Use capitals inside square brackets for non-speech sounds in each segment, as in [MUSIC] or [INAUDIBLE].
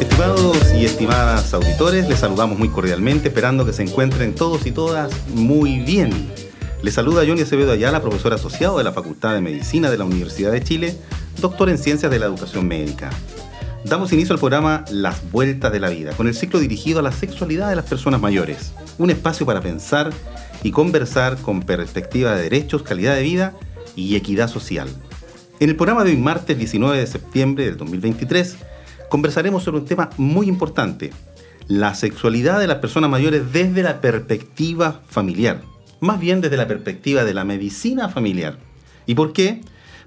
Estimados y estimadas auditores, les saludamos muy cordialmente, esperando que se encuentren todos y todas muy bien. Les saluda Johnny Acevedo Ayala, profesor asociado de la Facultad de Medicina de la Universidad de Chile, doctor en Ciencias de la Educación Médica. Damos inicio al programa Las Vueltas de la Vida, con el ciclo dirigido a la sexualidad de las personas mayores. Un espacio para pensar y conversar con perspectiva de derechos, calidad de vida y equidad social. En el programa de hoy, martes 19 de septiembre del 2023, conversaremos sobre un tema muy importante, la sexualidad de las personas mayores desde la perspectiva familiar, más bien desde la perspectiva de la medicina familiar. ¿Y por qué?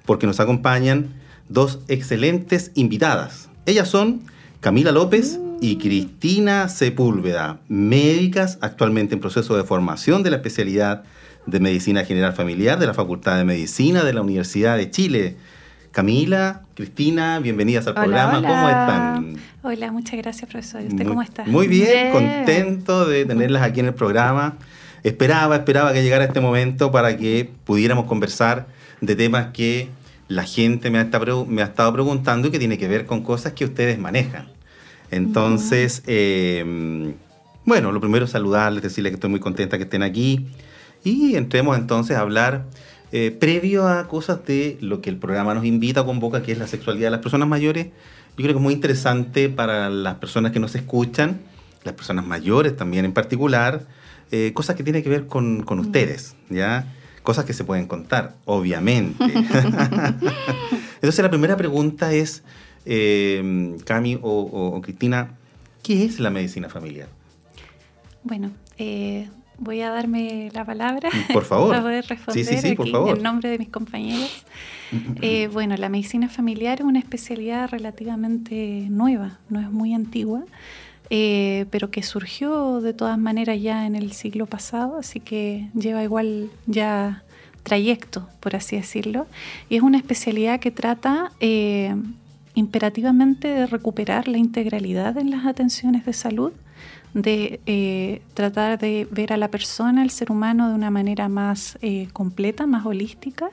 Porque nos acompañan dos excelentes invitadas. Ellas son Camila López y Cristina Sepúlveda, médicas actualmente en proceso de formación de la especialidad de Medicina General Familiar de la Facultad de Medicina de la Universidad de Chile. Camila, Cristina, bienvenidas al programa. ¿Cómo están? Hola, muchas gracias, profesor. ¿Y usted cómo está? Muy bien, contento de tenerlas aquí en el programa. Esperaba, esperaba que llegara este momento para que pudiéramos conversar de temas que la gente me ha, estado preguntando y que tiene que ver con cosas que ustedes manejan. Entonces, em, bueno, lo primero es saludarles, decirles que estoy muy contenta que estén aquí y entremos entonces a hablar eh, previo a cosas de lo que el programa nos invita, convoca, que es la sexualidad de las personas mayores, yo creo que es muy interesante para las personas que nos escuchan, las personas mayores también en particular, eh, cosas que tienen que ver con, con ustedes, ¿ya? Cosas que se pueden contar, obviamente. [LAUGHS] Entonces la primera pregunta es, eh, Cami o, Cristina, ¿qué es la medicina familiar? Bueno, eh, voy a darme la palabra por favor. [LAUGHS] para poder responder en nombre de mis compañeros. Eh, bueno, la medicina familiar es una especialidad relativamente nueva, no es muy antigua, eh, pero que surgió de todas maneras ya en el siglo pasado, así que lleva igual ya trayecto, por así decirlo, y es una especialidad que trata eh, imperativamente de recuperar la integralidad en las atenciones de salud de eh, tratar de ver a la persona, al ser humano, de una manera más eh, completa, más holística,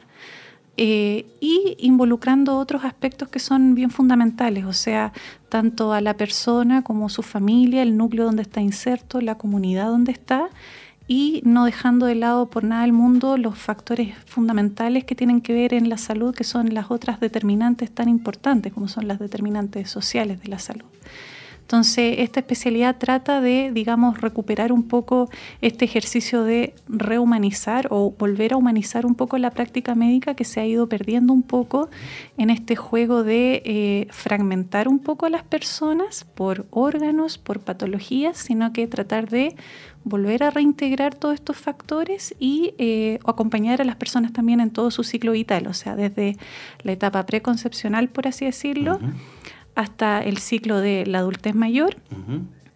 eh, y involucrando otros aspectos que son bien fundamentales, o sea, tanto a la persona como su familia, el núcleo donde está inserto, la comunidad donde está, y no dejando de lado por nada del mundo los factores fundamentales que tienen que ver en la salud, que son las otras determinantes tan importantes como son las determinantes sociales de la salud. Entonces, esta especialidad trata de, digamos, recuperar un poco este ejercicio de rehumanizar o volver a humanizar un poco la práctica médica que se ha ido perdiendo un poco en este juego de eh, fragmentar un poco a las personas por órganos, por patologías, sino que tratar de volver a reintegrar todos estos factores y eh, acompañar a las personas también en todo su ciclo vital, o sea, desde la etapa preconcepcional, por así decirlo, hasta el ciclo de la adultez mayor,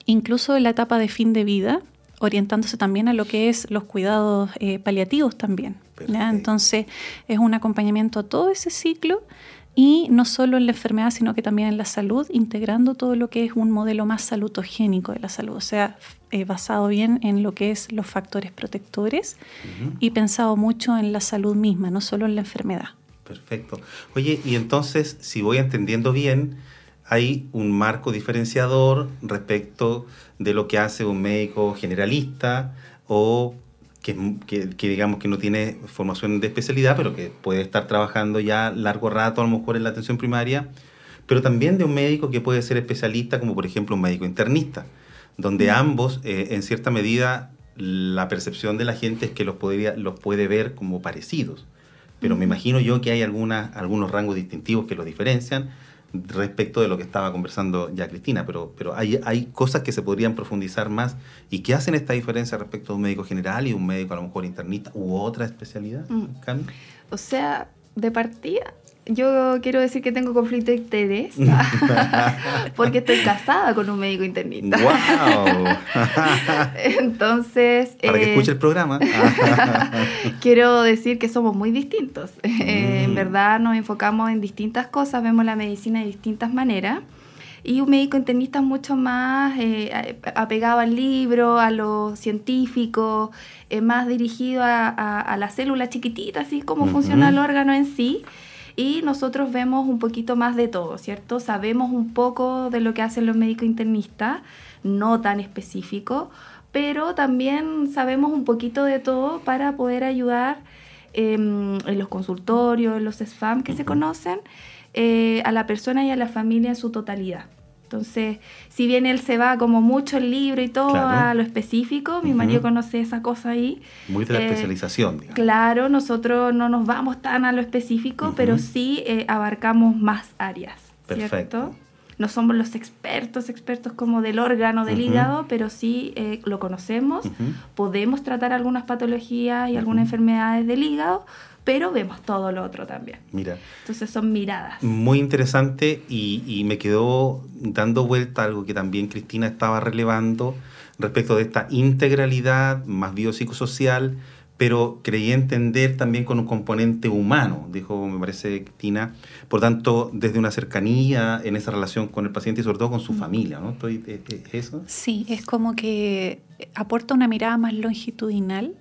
incluso en la etapa de fin de vida, orientándose también a lo que es los cuidados eh, paliativos también. Entonces es un acompañamiento a todo ese ciclo y no solo en la enfermedad, sino que también en la salud, integrando todo lo que es un modelo más salutogénico de la salud, o sea, eh, basado bien en lo que es los factores protectores y pensado mucho en la salud misma, no solo en la enfermedad. Perfecto. Oye, y entonces, si voy entendiendo bien, hay un marco diferenciador respecto de lo que hace un médico generalista o que, digamos que no tiene formación de especialidad, pero que puede estar trabajando ya largo rato a lo mejor en la atención primaria, pero también de un médico que puede ser especialista, como por ejemplo un médico internista, donde ambos, eh, en cierta medida, la percepción de la gente es que los, podría, los puede ver como parecidos. Pero me imagino yo que hay algunos rangos distintivos que los diferencian respecto de lo que estaba conversando ya Cristina, pero, pero hay, hay cosas que se podrían profundizar más y que hacen esta diferencia respecto a un médico general y un médico a lo mejor internista u otra especialidad, mm. O sea, de partida, yo quiero decir que tengo conflicto de interés [LAUGHS] porque estoy casada con un médico internista. ¡Wow! [LAUGHS] Entonces... Para que eh, escuche el programa. [LAUGHS] quiero decir que somos muy distintos. Eh, en mm. verdad nos enfocamos en distintas cosas, vemos la medicina de distintas maneras. Y un médico internista mucho más eh, apegado al libro, a lo científico, más dirigido a, a, la célula chiquitita, así como funciona el órgano en sí y nosotros vemos un poquito más de todo, ¿cierto? Sabemos un poco de lo que hacen los médicos internistas, no tan específico, pero también sabemos un poquito de todo para poder ayudar em, en los consultorios, en los SFAM que se conocen, eh, a la persona y a la familia en su totalidad. Entonces, si bien él se va como mucho el libro y todo a lo específico, mi marido conoce esa cosa ahí. Muy de la eh, especialización, digamos. Claro, nosotros no nos vamos tan a lo específico, pero sí eh, abarcamos más áreas. Perfecto. No somos los expertos, expertos como del órgano del hígado, pero sí eh, lo conocemos, podemos tratar algunas patologías y algunas enfermedades del hígado, pero vemos todo lo otro también. Mira. Entonces son miradas. Muy interesante y, y, me quedó dando vuelta algo que también Cristina estaba relevando respecto de esta integralidad más biopsicosocial, pero creí entender también con un componente humano, dijo, me parece, Tina. Por tanto, desde una cercanía en esa relación con el paciente y sobre todo con su mm. familia, ¿no? ¿Estoy, eh, eh, ¿Eso? Sí, es como que aporta una mirada más longitudinal,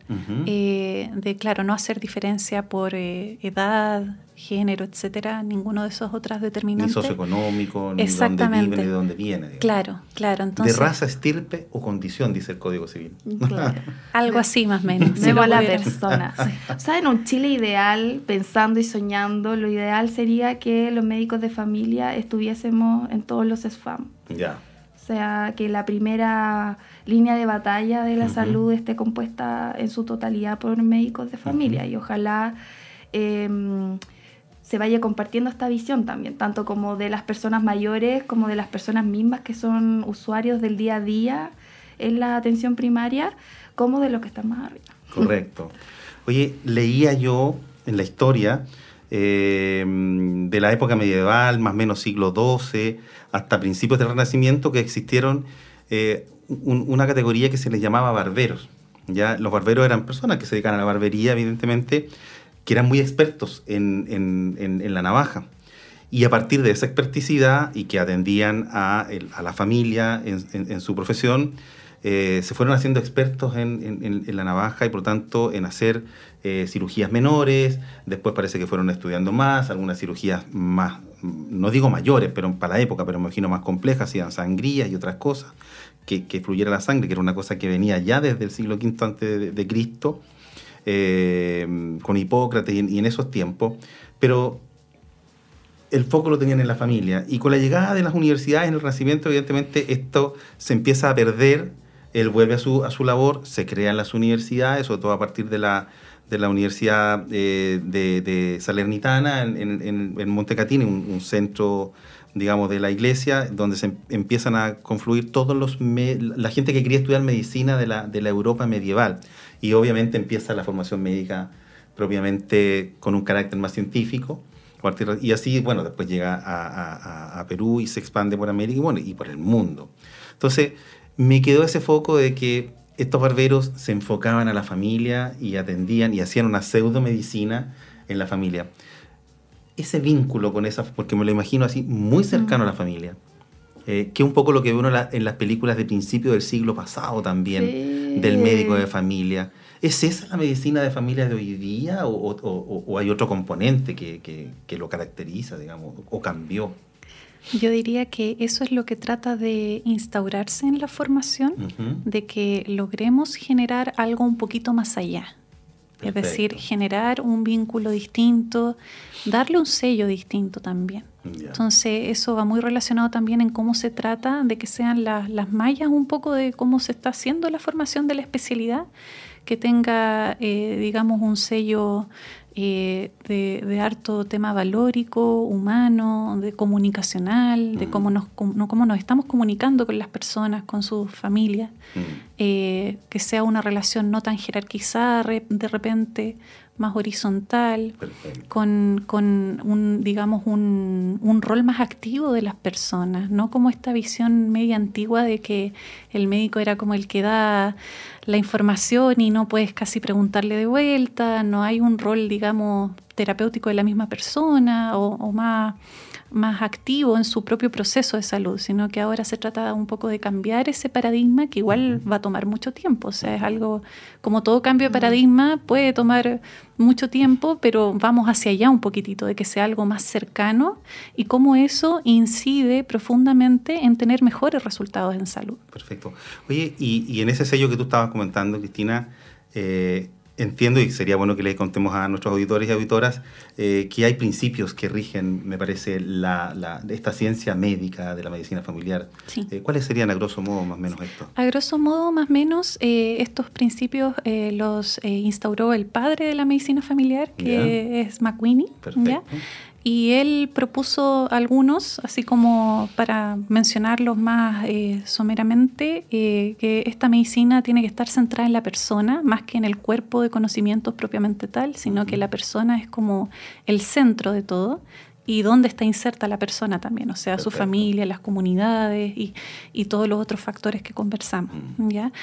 eh, de, claro, no hacer diferencia por edad, género, etcétera, ninguno de esos otras determinantes. Ni socioeconómico, ni dónde vive, ni de dónde viene. Claro, claro. Entonces, de raza, estirpe o condición, dice el Código Civil. [LAUGHS] Algo así más o menos. Vemos [LAUGHS] a la persona. O sea, en un Chile ideal, pensando y soñando, lo ideal sería que los médicos de familia estuviésemos en todos los SFAM. Ya. O sea, que la primera línea de batalla de la salud esté compuesta en su totalidad por médicos de familia y ojalá... Eh, se vaya compartiendo esta visión también, tanto como de las personas mayores como de las personas mismas que son usuarios del día a día en la atención primaria, como de los que están más arriba. Correcto. [LAUGHS] Oye, leía yo en la historia eh, de la época medieval, más o menos siglo XII, hasta principios del Renacimiento, que existieron eh, una categoría que se les llamaba barberos. ¿ya? Los barberos eran personas que se dedican a la barbería, evidentemente, que eran muy expertos en, la navaja. Y a partir de esa experticidad y que atendían a, la familia en, su profesión, eh, se fueron haciendo expertos en, la navaja y por tanto en hacer eh, cirugías menores. Después parece que fueron estudiando más, algunas cirugías más, no digo mayores, pero para la época, pero me imagino más complejas, hacían sangrías y otras cosas, que, que fluyera la sangre, que era una cosa que venía ya desde el siglo V antes de Cristo eh, con Hipócrates y, en esos tiempos, pero el foco lo tenían en la familia. Y con la llegada de las universidades en el Renacimiento, evidentemente, esto se empieza a perder, él vuelve a su, a su labor, se crean las universidades, sobre todo a partir de la, de la Universidad eh, de, Salernitana en, en, Montecatini, un, centro digamos, de la iglesia, donde se em, empiezan a confluir todos los la gente que quería estudiar medicina de la, de la Europa medieval y obviamente empieza la formación médica propiamente con un carácter más científico. Y así, bueno, después llega a, Perú y se expande por América y, bueno, y por el mundo. Entonces, me quedó ese foco de que estos barberos se enfocaban a la familia y atendían y hacían una pseudomedicina en la familia. Ese vínculo con esa, porque me lo imagino así, muy cercano a la familia, eh, que un poco lo que ve uno en las películas de principio del siglo pasado también, del médico de familia. ¿Es esa la medicina de familia de hoy día o, hay otro componente que, lo caracteriza, digamos, o cambió? Yo diría que eso es lo que trata de instaurarse en la formación, de que logremos generar algo un poquito más allá. Es decir, generar un vínculo distinto, darle un sello distinto también. Entonces, eso va muy relacionado también en cómo se trata de que sean las, las mallas un poco de cómo se está haciendo la formación de la especialidad, que tenga, eh, digamos, un sello eh, de, harto tema valórico, humano, de comunicacional, de cómo nos, cómo nos estamos comunicando con las personas, con sus familias, eh, que sea una relación no tan jerarquizada de repente, más horizontal, con, un, digamos, un, un, rol más activo de las personas, no como esta visión media antigua de que el médico era como el que da la información y no puedes casi preguntarle de vuelta, no hay un rol, digamos, terapéutico de la misma persona o más más activo en su propio proceso de salud, sino que ahora se trata un poco de cambiar ese paradigma que igual va a tomar mucho tiempo. O sea, es algo, como todo cambio de paradigma, puede tomar mucho tiempo, pero vamos hacia allá un poquitito, de que sea algo más cercano y cómo eso incide profundamente en tener mejores resultados en salud. Perfecto. Oye, y, en ese sello que tú estabas comentando, Cristina, eh, entiendo, y sería bueno que le contemos a nuestros auditores y auditoras, eh, que hay principios que rigen, me parece, la, esta ciencia médica de la medicina familiar. Eh, ¿Cuáles serían a grosso modo más o menos esto? A grosso modo más o menos eh, estos principios los instauró el padre de la medicina familiar, que es McWinney. Perfecto y él propuso algunos, así como para mencionarlos más eh, someramente, eh, que esta medicina tiene que estar centrada en la persona más que en el cuerpo de conocimientos propiamente tal, sino que la persona es como el centro de todo y dónde está inserta la persona también, o sea, su familia, las comunidades y, y, todos los otros factores que conversamos. ¿ya?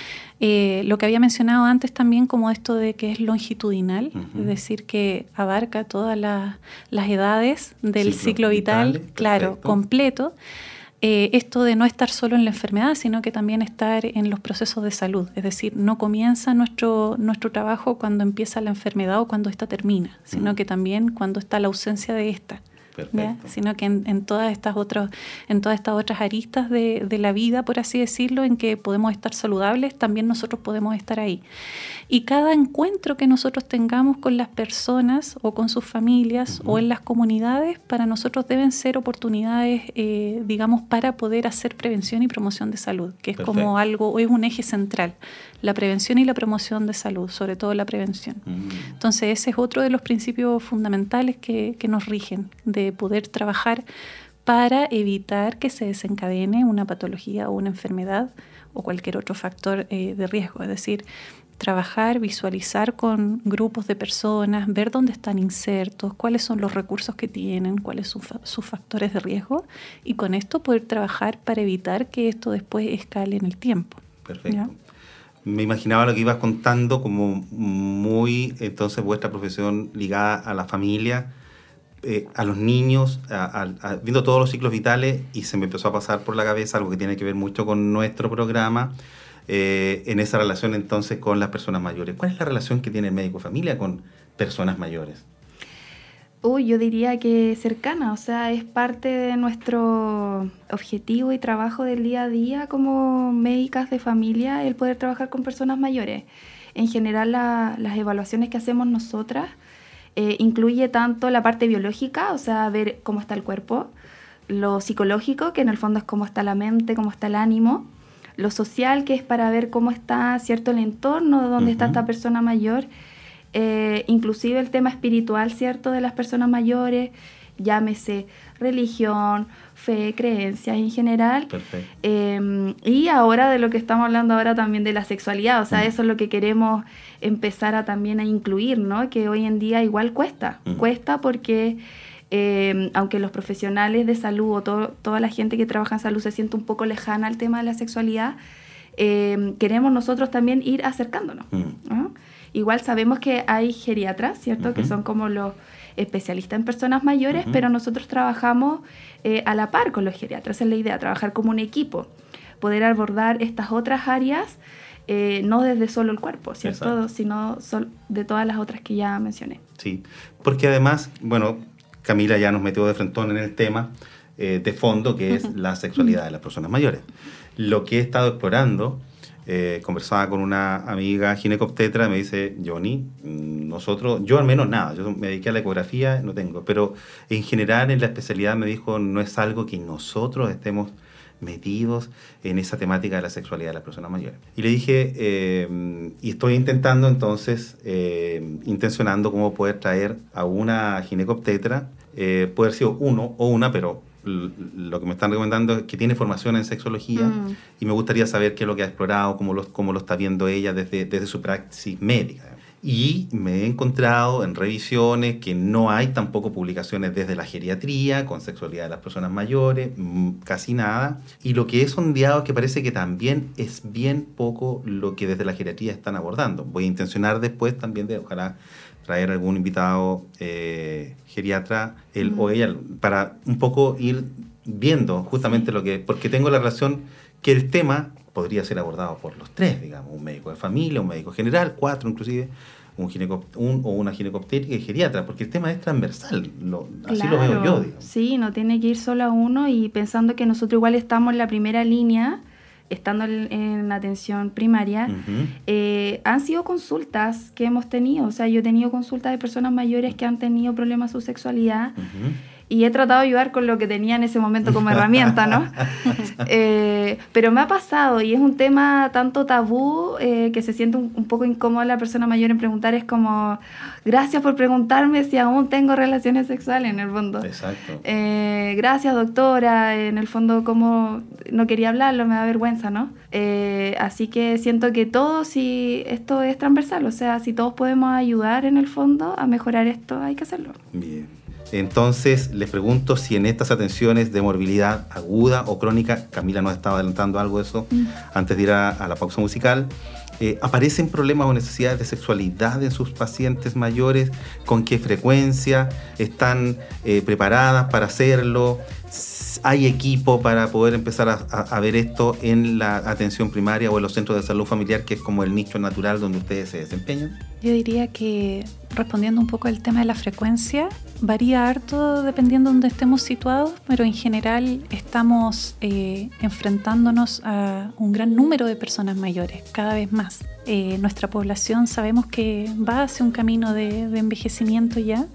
Eh, lo que había mencionado antes también como esto de que es longitudinal, es decir, que abarca todas las edades del ciclo vital, claro, completo. Eh, esto de no estar solo en la enfermedad, sino que también estar en los procesos de salud. Es decir, no comienza nuestro, nuestro trabajo cuando empieza la enfermedad o cuando ésta termina, sino que también cuando está la ausencia de esta sino que en, todas estas otras, en todas estas otras aristas de, de, la vida, por así decirlo, en que podemos estar saludables, también nosotros podemos estar ahí. Y cada encuentro que nosotros tengamos con las personas o con sus familias o en las comunidades, para nosotros deben ser oportunidades, eh, digamos, para poder hacer prevención y promoción de salud, que es como algo, es un eje central, la prevención y la promoción de salud, sobre todo la prevención. Entonces, ese es otro de los principios fundamentales que, que nos rigen, de poder trabajar para evitar que se desencadene una patología o una enfermedad o cualquier otro factor eh, de riesgo. Es decir, trabajar, visualizar con grupos de personas, ver dónde están insertos, cuáles son los recursos que tienen, cuáles son sus factores de riesgo y con esto poder trabajar para evitar que esto después escale en el tiempo. Perfecto. Me imaginaba lo que ibas contando como muy, entonces, vuestra profesión ligada a la familia, eh, a los niños, viendo todos los ciclos vitales y se me empezó a pasar por la cabeza algo que tiene que ver mucho con nuestro programa eh, en esa relación entonces con las personas mayores. ¿Cuál es la relación que tiene el médico familia con personas mayores? Uy, yo diría que cercana, o sea, es parte de nuestro objetivo y trabajo del día a día como médicas de familia el poder trabajar con personas mayores. En general, las evaluaciones que hacemos nosotras eh, incluye tanto la parte biológica, o sea, ver cómo está el cuerpo, lo psicológico, que en el fondo es cómo está la mente, cómo está el ánimo, lo social, que es para ver cómo está cierto el entorno, dónde está esta persona mayor, eh, inclusive el tema espiritual, ¿cierto?, de las personas mayores, llámese religión, fe, creencias en general. Em, y ahora de lo que estamos hablando ahora también de la sexualidad, o sea, mm. eso es lo que queremos empezar a también a incluir, ¿no? Que hoy en día igual cuesta, mm. cuesta porque Em, aunque los profesionales de salud o toda la gente que trabaja en salud se siente un poco lejana al tema de la sexualidad, em, queremos nosotros también ir acercándonos. Mm. Igual sabemos que hay geriatras, ¿cierto? Que son como los especialistas en personas mayores, pero nosotros trabajamos eh, a la par con los geriatras. es la idea, trabajar como un equipo, poder abordar estas otras áreas. Eh, no desde solo el cuerpo, ¿cierto? Sino de todas las otras que ya mencioné. Sí, porque además, bueno, Camila ya nos metió de frentón en el tema eh, de fondo, que es la sexualidad de las personas mayores. Lo que he estado explorando, eh, conversaba con una amiga ginecobstetra, me dice, Johnny, nosotros, yo al menos nada, yo me dediqué a la ecografía, no tengo, pero en general en la especialidad me dijo, no es algo que nosotros estemos metidos en esa temática de la sexualidad de las personas mayores. Y le dije, eh, y estoy intentando entonces, eh, intencionando cómo poder traer a una ginecobstetra, puede haber sido uno o una, pero lo que me están recomendando es que tiene formación en sexología mm. y me gustaría saber qué es lo que ha explorado, cómo lo, cómo lo está viendo ella desde, desde su praxis médica. Y me he encontrado en revisiones que no hay tampoco publicaciones desde la geriatría con sexualidad de las personas mayores, mm, casi nada. Y lo que he sondeado es que parece que también es bien poco lo que desde la geriatría están abordando. Voy a intencionar después también de, ojalá, traer algún invitado eh, geriatra, él o ella, para un poco ir viendo justamente lo que, porque tengo la relación que el tema podría ser abordado por los tres, digamos, un médico de familia, un médico general, cuatro inclusive, un, un o una ginecobstétrica y geriatra, porque el tema es transversal, así lo veo yo. Sí, no tiene que ir solo a uno y pensando que nosotros igual estamos en la primera línea, estando en, atención primaria, eh, han sido consultas que hemos tenido, o sea, yo he tenido consultas de personas mayores que han tenido problemas de su sexualidad y he tratado de ayudar con lo que tenía en ese momento como herramienta, ¿no? [LAUGHS] Eh, pero me ha pasado y es un tema tanto tabú eh, que se siente un, poco incómodo la persona mayor en preguntar, es como, gracias por preguntarme si aún tengo relaciones sexuales en el fondo. Exacto. Eh, gracias doctora, en el fondo como no quería hablarlo, me da vergüenza, ¿no? así que siento que todos, si esto es transversal, o sea, si todos podemos ayudar en el fondo a mejorar esto, hay que hacerlo. Bien. Entonces, les pregunto si en estas atenciones de morbilidad aguda o crónica, Camila nos estaba adelantando algo de eso mm. antes de ir a, la pausa musical, eh, ¿aparecen problemas o necesidades de sexualidad en sus pacientes mayores? ¿Con qué frecuencia? ¿Están eh, preparadas para hacerlo? ¿Hay equipo para poder empezar a, ver esto en la atención primaria o en los centros de salud familiar, que es como el nicho natural donde ustedes se desempeñan? Yo diría que respondiendo un poco al tema de la frecuencia, varía harto dependiendo de donde estemos situados, pero en general estamos eh, enfrentándonos a un gran número de personas mayores, cada vez más. Eh, nuestra población sabemos que va hacia un camino de, envejecimiento ya.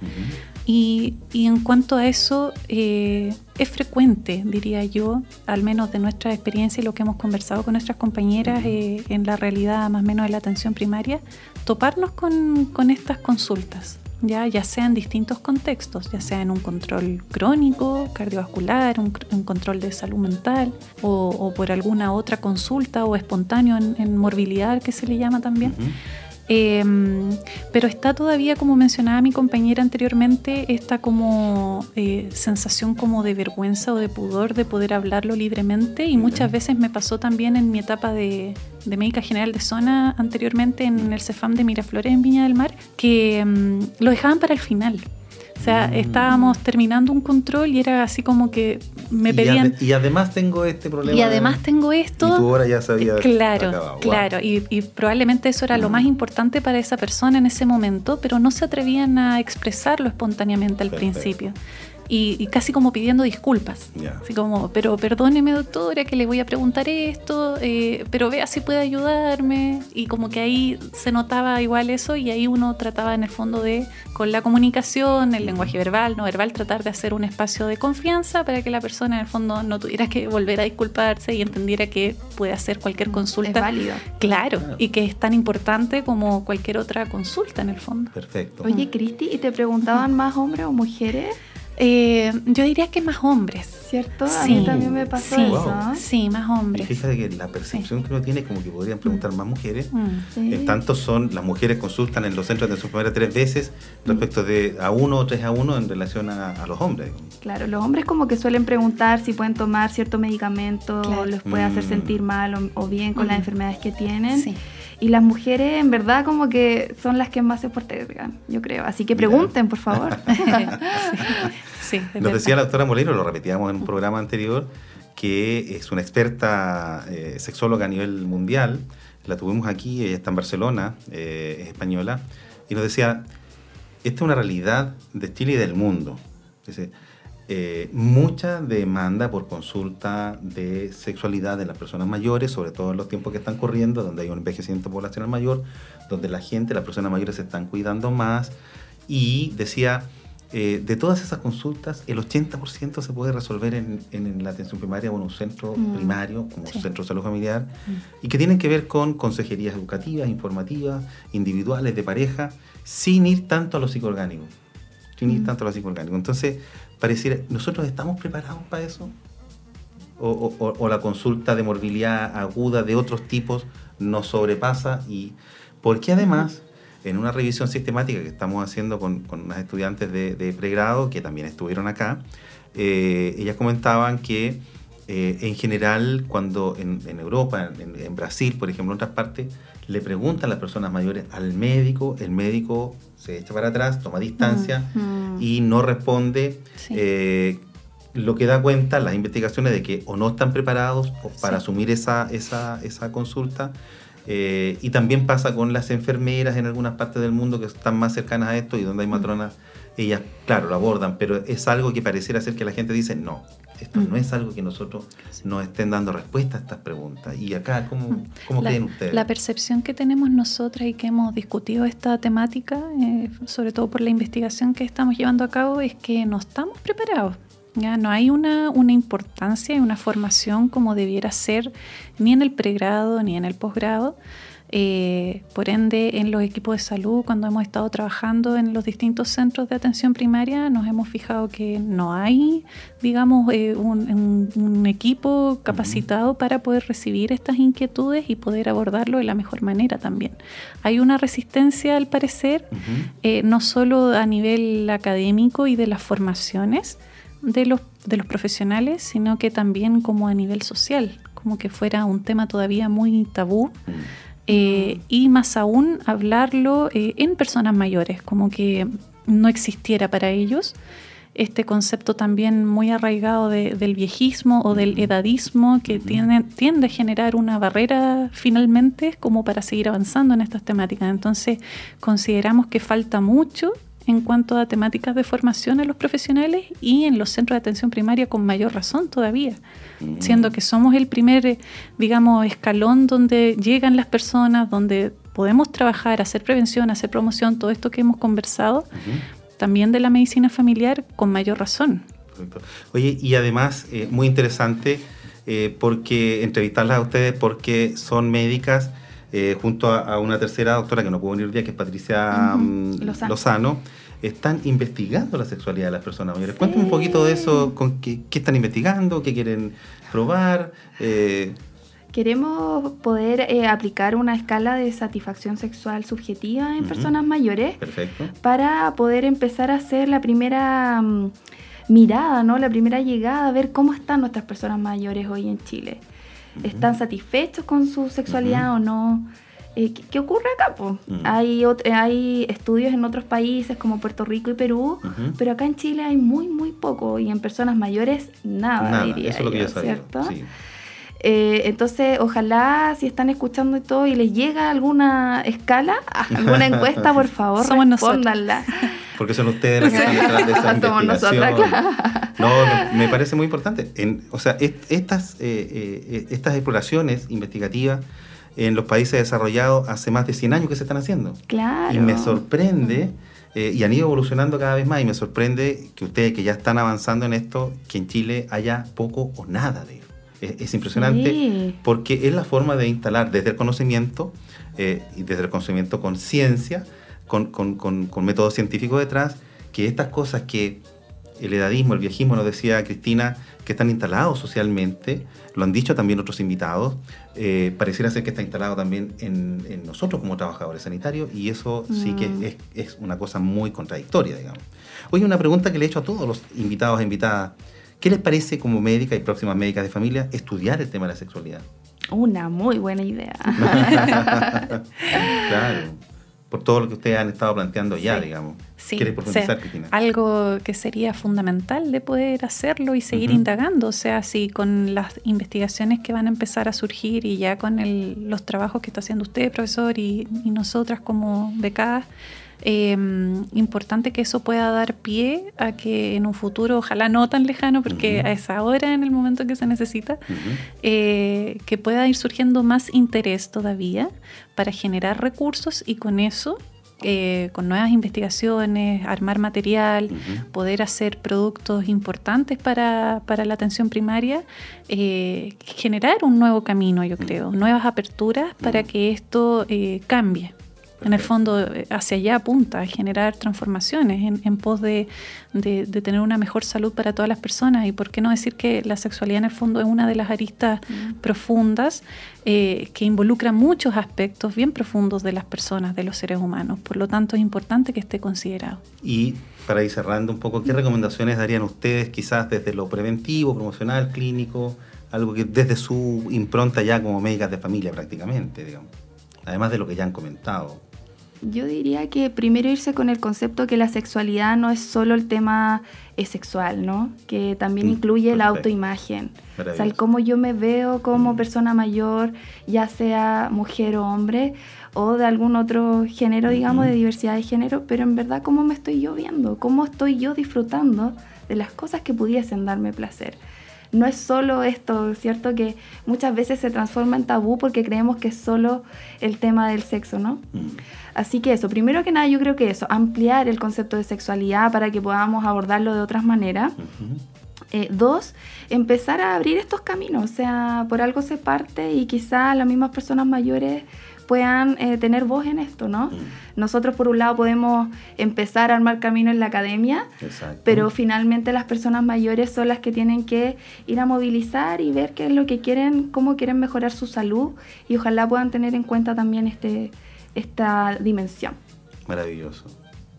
Y, en cuanto a eso, eh, es frecuente, diría yo, al menos de nuestra experiencia y lo que hemos conversado con nuestras compañeras en la realidad más o menos de la atención primaria, toparnos con, con estas consultas ya, ya sea en distintos contextos, ya sea en un control crónico, cardiovascular, un, control de salud mental o, por alguna otra consulta o espontáneo en, morbilidad que se le llama también. Em, pero está todavía, como mencionaba mi compañera anteriormente, esta como eh, sensación como de vergüenza o de pudor de poder hablarlo libremente y muchas veces me pasó también en mi etapa de, de médica general de zona anteriormente en el CEFAM de Miraflores en Viña del Mar, que em, lo dejaban para el final. O sea, mm. estábamos terminando un control y era así como que me pedían... Y, además tengo este problema. Y además tengo esto... Y tu hora ya sabía Claro, claro. Y, probablemente eso era lo mm. más importante para esa persona en ese momento, pero no se atrevían a expresarlo espontáneamente al principio y, casi como pidiendo disculpas. Así como, pero perdóneme doctora que le voy a preguntar esto, eh, pero vea si puede ayudarme. Y como que ahí se notaba igual eso y ahí uno trataba en el fondo de, con la comunicación, el lenguaje verbal, no verbal, tratar de hacer un espacio de confianza para que la persona en el fondo no tuviera que volver a disculparse y entendiera que puede hacer cualquier consulta. Es válido. Claro, y que es tan importante como cualquier otra consulta en el fondo. Perfecto. Oye, Cristi, ¿y te preguntaban más hombres o mujeres? Eh, yo diría que más hombres. ¿Cierto? A mí también me pasó sí, eso. Sí, más hombres. fíjate que la percepción que uno tiene es como que podrían preguntar más mujeres. Mm. En tanto son, las mujeres consultan en los centros de su primera tres veces respecto de a uno o tres a uno en relación a, los hombres. Claro, los hombres como que suelen preguntar si pueden tomar cierto medicamento, o les puede hacer mm. sentir mal o, bien con las mm. enfermedades que tienen. Sí. Y las mujeres, en verdad, como que son las que más se postergan, yo creo. Así que pregunten, por favor. [LAUGHS] sí, Nos decía la doctora Molero, lo repetíamos en un programa anterior, que es una experta eh, sexóloga a nivel mundial. La tuvimos aquí, ella está en Barcelona, eh, es española, y nos decía, esta es una realidad de Chile y del mundo. Dice, eh, mucha demanda por consulta de sexualidad de las personas mayores, sobre todo en los tiempos que están corriendo, donde hay un envejecimiento poblacional mayor, donde la gente, las personas mayores se están cuidando más. Y decía, eh, de todas esas consultas, el 80% se puede resolver en, la atención primaria o en un centro mm. primario, como un centro de salud familiar, mm. y que tienen que ver con consejerías educativas, informativas, individuales, de pareja, sin ir tanto a lo psicoorgánico. Ir mm. tanto a lo psicoorgánico. Entonces, pareciera, ¿nosotros estamos preparados para eso? O, la consulta de morbilidad aguda de otros tipos nos sobrepasa y porque además en una revisión sistemática que estamos haciendo con, con unas estudiantes de, pregrado que también estuvieron acá, eh, ellas comentaban que eh, en general cuando en, Europa, en, Brasil, por ejemplo, en otras partes, le preguntan a las personas mayores al médico, el médico se echa para atrás, toma distancia mm, mm. y no responde. Eh, lo que da cuenta las investigaciones de que o no están preparados para asumir esa, esa, esa consulta eh, y también pasa con las enfermeras en algunas partes del mundo que están más cercanas a esto y donde hay mm. matronas, ellas, claro, lo abordan, pero es algo que pareciera ser que la gente dice, no, esto no mm. es algo que nosotros nos estén dando respuesta a estas preguntas. Y acá, ¿cómo, mm. cómo creen ustedes? La percepción que tenemos nosotras y que hemos discutido esta temática, eh, sobre todo por la investigación que estamos llevando a cabo, es que no estamos preparados. Ya no hay una, una importancia y una formación como debiera ser ni en el pregrado ni en el posgrado. Eh, por ende, en los equipos de salud, cuando hemos estado trabajando en los distintos centros de atención primaria, nos hemos fijado que no hay, digamos, eh, un, equipo capacitado para poder recibir estas inquietudes y poder abordarlo de la mejor manera también. Hay una resistencia, al parecer, eh, no solo a nivel académico y de las formaciones, de los, de los profesionales, sino que también como a nivel social, como que fuera un tema todavía muy tabú. Mm. Eh, y más aún hablarlo eh, en personas mayores, como que no existiera para ellos este concepto también muy arraigado del viejismo o del edadismo que tiende a generar una barrera finalmente como para seguir avanzando en estas temáticas. Entonces consideramos que falta mucho en cuanto a temáticas de formación a los profesionales y en los centros de atención primaria con mayor razón todavía, mm. siendo que somos el primer, digamos, escalón donde llegan las personas, donde podemos trabajar, hacer prevención, hacer promoción, todo esto que hemos conversado, también de la medicina familiar con mayor razón. Oye, y además, eh, muy interesante, eh, porque entrevistarlas a ustedes porque son médicas eh, junto a, una tercera doctora que no puedo venir hoy día, que es Patricia mm, Lozano. están investigando la sexualidad de las personas mayores. Cuéntame un poquito de eso, con qué, están investigando, qué quieren probar. Eh. Queremos poder eh, aplicar una escala de satisfacción sexual subjetiva en personas mayores para poder empezar a hacer la primera mm, mirada, ¿no? la primera llegada, a ver cómo están nuestras personas mayores hoy en Chile están satisfechos con su sexualidad o no. Eh, ¿qué, ocurre acá? hay, hay estudios en otros países como Puerto Rico y Perú, pero acá en Chile hay muy, muy poco y en personas mayores nada, diría eso es lo que yo, ¿cierto? Eh, entonces, ojalá si están escuchando y todo y les llega alguna escala, [LAUGHS] alguna encuesta, por favor, respóndanla. Porque son ustedes las que están detrás de [LAUGHS] esa investigación. No, me parece muy importante. En, o sea, estas, eh, eh, estas exploraciones investigativas en los países desarrollados hace más de 100 años que se están haciendo. Claro. Y me sorprende, y han ido evolucionando cada vez más, y me sorprende que ustedes que ya están avanzando en esto, que en Chile haya poco o nada de es, impresionante porque es la forma de instalar desde el conocimiento eh, y desde el conocimiento con ciencia, con, con, con, métodos científicos detrás, que estas cosas que el edadismo, el viejismo, nos decía Cristina, que están instalados socialmente, lo han dicho también otros invitados, eh, pareciera ser que está instalado también en, nosotros como trabajadores sanitarios y eso sí que mm. es, es, una cosa muy contradictoria, digamos. Oye, una pregunta que le he hecho a todos los invitados e invitadas. ¿Qué les parece como médica y próximas médicas de familia estudiar el tema de la sexualidad? Una muy buena idea. [LAUGHS] claro. Por todo lo que ustedes han estado planteando ya, digamos. Sí, ¿Quieres profundizar, Cristina? Algo que sería fundamental de poder hacerlo y seguir indagando. O sea, si con las investigaciones que van a empezar a surgir y ya con los trabajos que está haciendo usted, profesor, y, y nosotras como becadas, eh, importante que eso pueda dar pie a que en un futuro, ojalá no tan lejano, porque a esa hora, en el momento que se necesita, eh, que pueda ir surgiendo más interés todavía para generar recursos y con eso eh, con nuevas investigaciones, armar material, poder hacer productos importantes para, para la atención primaria, eh, generar un nuevo camino, yo creo, nuevas aperturas para que esto cambie En el fondo, eh, hacia allá apunta, a generar transformaciones en, pos de, tener una mejor salud para todas las personas. Y por qué no decir que la sexualidad en el fondo es una de las aristas mm. profundas eh, que involucra muchos aspectos bien profundos de las personas, de los seres humanos. Por lo tanto, es importante que esté considerado. Y para ir cerrando un poco, ¿qué recomendaciones darían ustedes quizás desde lo preventivo, promocional, clínico? Algo que desde su impronta ya como médicas de familia prácticamente, digamos. Además de lo que ya han comentado. Yo diría que primero irse con el concepto que la sexualidad no es solo el tema eh, sexual, ¿no? Que también mm, incluye la autoimagen. O sea, el cómo yo me veo como mm. persona mayor, ya sea mujer o hombre, o de algún otro género, digamos, de diversidad de género, pero en verdad cómo me estoy yo viendo, cómo estoy yo disfrutando de las cosas que pudiesen darme placer no es solo esto, ¿cierto? Que muchas veces se transforma en tabú porque creemos que es solo el tema del sexo, ¿no? Mm. Así que eso, primero que nada yo creo que eso, ampliar el concepto de sexualidad para que podamos abordarlo de otras maneras. Eh, dos, empezar a abrir estos caminos, o sea, por algo se parte y quizás las mismas personas mayores puedan eh, tener voz en esto, ¿no? Mm. Nosotros por un lado podemos empezar a armar camino en la academia, pero finalmente las personas mayores son las que tienen que ir a movilizar y ver qué es lo que quieren, cómo quieren mejorar su salud y ojalá puedan tener en cuenta también este, esta dimensión. Maravilloso.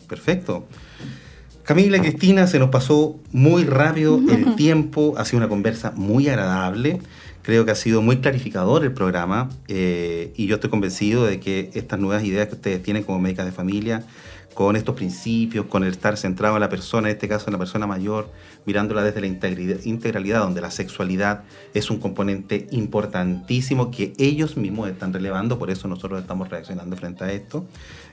Perfecto. Camila y Cristina, se nos pasó muy rápido el tiempo, ha sido una conversa muy agradable. Creo que ha sido muy clarificador el programa eh, y yo estoy convencido de que estas nuevas ideas que ustedes tienen como médicas de familia, con estos principios, con el estar centrado en la persona, en este caso en la persona mayor, mirándola desde la integralidad, donde la sexualidad es un componente importantísimo que ellos mismos están relevando, por eso nosotros estamos reaccionando frente a esto,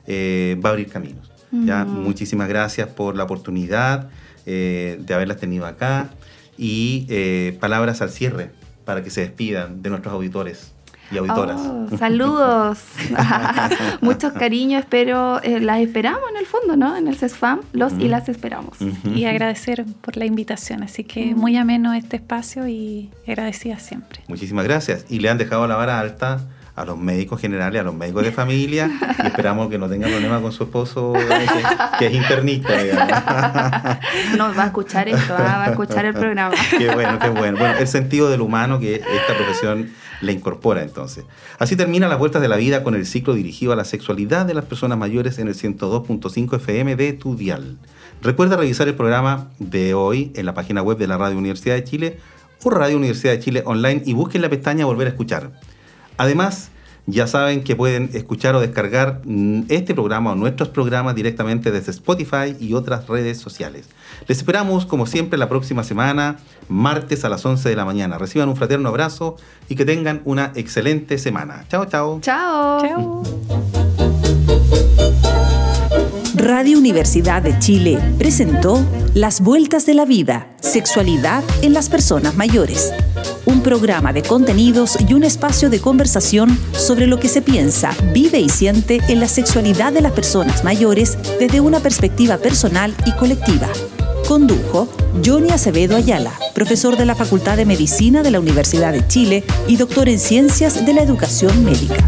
eh, va a abrir caminos. ¿Ya? Mm. Muchísimas gracias por la oportunidad eh, de haberlas tenido acá y palabras al cierre para que se despidan de nuestros auditores y auditoras. Oh, [LAUGHS] saludos, [LAUGHS] muchos cariños, espero, eh, las esperamos en el fondo, ¿no? En el CESFAM, los y las esperamos. Y agradecer por la invitación, así que muy ameno este espacio y agradecida siempre. Muchísimas gracias. Y le han dejado la vara alta a los médicos generales, a los médicos de familia, y esperamos que no tenga problema con su esposo, que, es internista. no, va a escuchar esto, ah, va a escuchar el programa. Qué bueno, qué bueno. Bueno, el sentido del humano que esta profesión le incorpora entonces. Así termina las vueltas de la vida con el ciclo dirigido a la sexualidad de las personas mayores en el 102.5 FM de tu dial. Recuerda revisar el programa de hoy en la página web de la Radio Universidad de Chile o Radio Universidad de Chile online y busquen la pestaña Volver a escuchar. Además, ya saben que pueden escuchar o descargar mm, este programa o nuestros programas directamente desde Spotify y otras redes sociales. Les esperamos, como siempre, la próxima semana, martes a las 11 de la mañana. Reciban un fraterno abrazo y que tengan una excelente semana. Chao, chao. Chao. Chao. Radio Universidad de Chile presentó Las Vueltas de la Vida, Sexualidad en las Personas Mayores. Un programa de contenidos y un espacio de conversación sobre lo que se piensa, vive y siente en la sexualidad de las personas mayores desde una perspectiva personal y colectiva. Condujo Johnny Acevedo Ayala, profesor de la Facultad de Medicina de la Universidad de Chile y doctor en Ciencias de la Educación Médica.